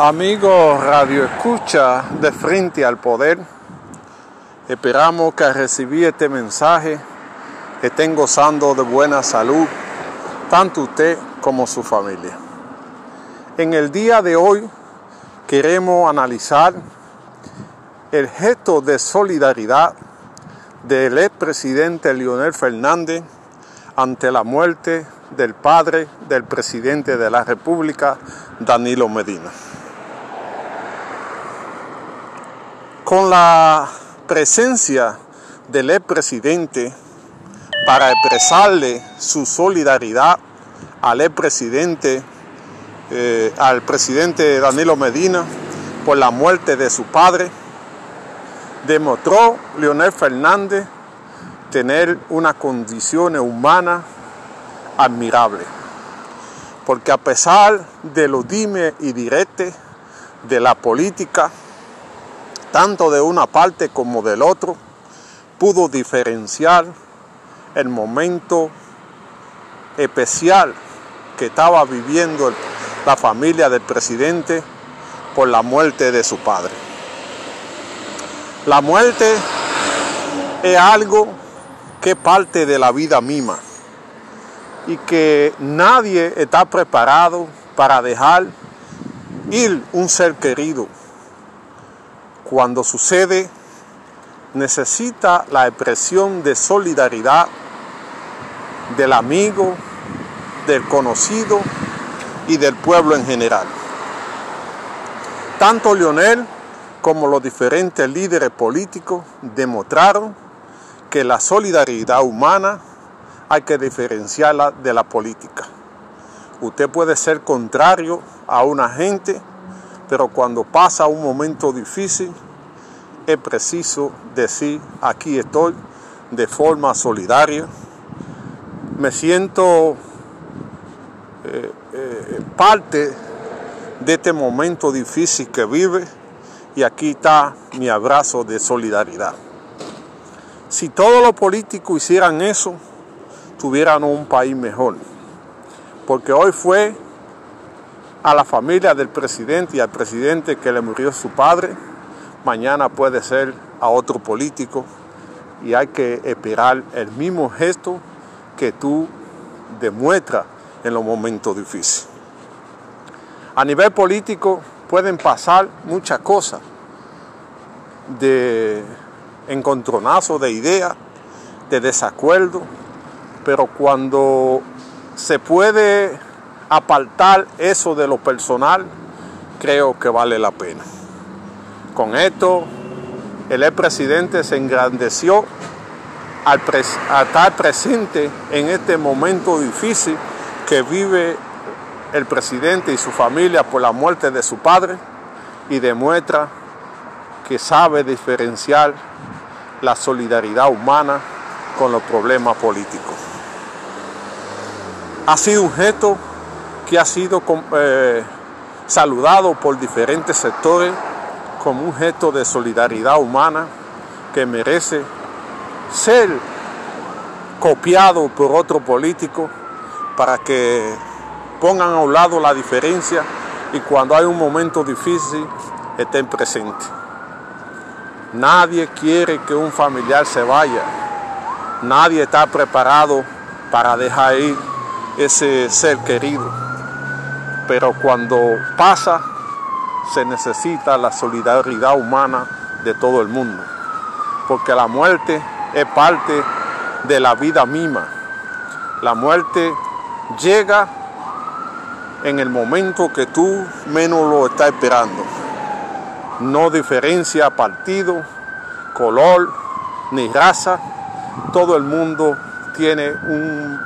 Amigo Radio Escucha de Frente al Poder, esperamos que al recibir este mensaje estén gozando de buena salud, tanto usted como su familia. En el día de hoy queremos analizar el gesto de solidaridad del expresidente Leonel Fernández ante la muerte del padre del presidente de la República, Danilo Medina. Con la presencia del expresidente para expresarle su solidaridad al expresidente, eh, al presidente Danilo Medina por la muerte de su padre, demostró Leonel Fernández tener una condición humana admirable. Porque a pesar de los dime y diretes de la política, tanto de una parte como del otro, pudo diferenciar el momento especial que estaba viviendo la familia del presidente por la muerte de su padre. La muerte es algo que parte de la vida misma y que nadie está preparado para dejar ir un ser querido cuando sucede, necesita la expresión de solidaridad del amigo, del conocido y del pueblo en general. Tanto Lionel como los diferentes líderes políticos demostraron que la solidaridad humana hay que diferenciarla de la política. Usted puede ser contrario a una gente pero cuando pasa un momento difícil es preciso decir aquí estoy de forma solidaria. Me siento eh, eh, parte de este momento difícil que vive y aquí está mi abrazo de solidaridad. Si todos los políticos hicieran eso, tuvieran un país mejor. Porque hoy fue a la familia del presidente y al presidente que le murió su padre. Mañana puede ser a otro político y hay que esperar el mismo gesto que tú demuestras en los momentos difíciles. A nivel político pueden pasar muchas cosas de encontronazo de ideas, de desacuerdo, pero cuando se puede apartar eso de lo personal, creo que vale la pena. Con esto, el expresidente se engrandeció al a estar presente en este momento difícil que vive el presidente y su familia por la muerte de su padre y demuestra que sabe diferenciar la solidaridad humana con los problemas políticos. Ha sido un gesto que ha sido eh, saludado por diferentes sectores como un gesto de solidaridad humana que merece ser copiado por otro político para que pongan a un lado la diferencia y cuando hay un momento difícil estén presentes. Nadie quiere que un familiar se vaya. Nadie está preparado para dejar ir ese ser querido pero cuando pasa se necesita la solidaridad humana de todo el mundo, porque la muerte es parte de la vida misma. La muerte llega en el momento que tú menos lo estás esperando. No diferencia partido, color ni raza. Todo el mundo tiene un,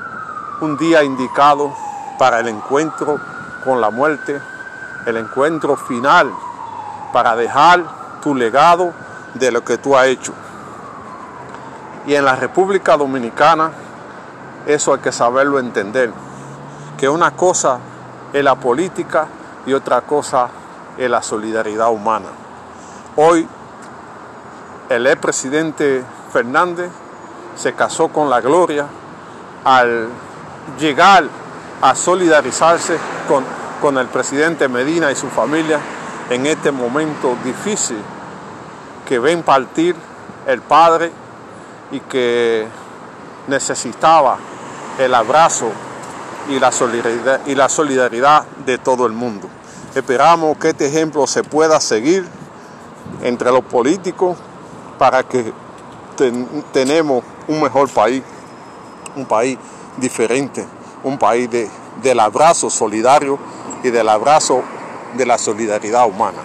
un día indicado para el encuentro con la muerte, el encuentro final para dejar tu legado de lo que tú has hecho. Y en la República Dominicana eso hay que saberlo entender, que una cosa es la política y otra cosa es la solidaridad humana. Hoy el expresidente Fernández se casó con la gloria al llegar a solidarizarse con, con el presidente Medina y su familia en este momento difícil que ven partir el Padre y que necesitaba el abrazo y la solidaridad, y la solidaridad de todo el mundo. Esperamos que este ejemplo se pueda seguir entre los políticos para que tenemos un mejor país, un país diferente, un país de, del abrazo solidario y del abrazo de la solidaridad humana.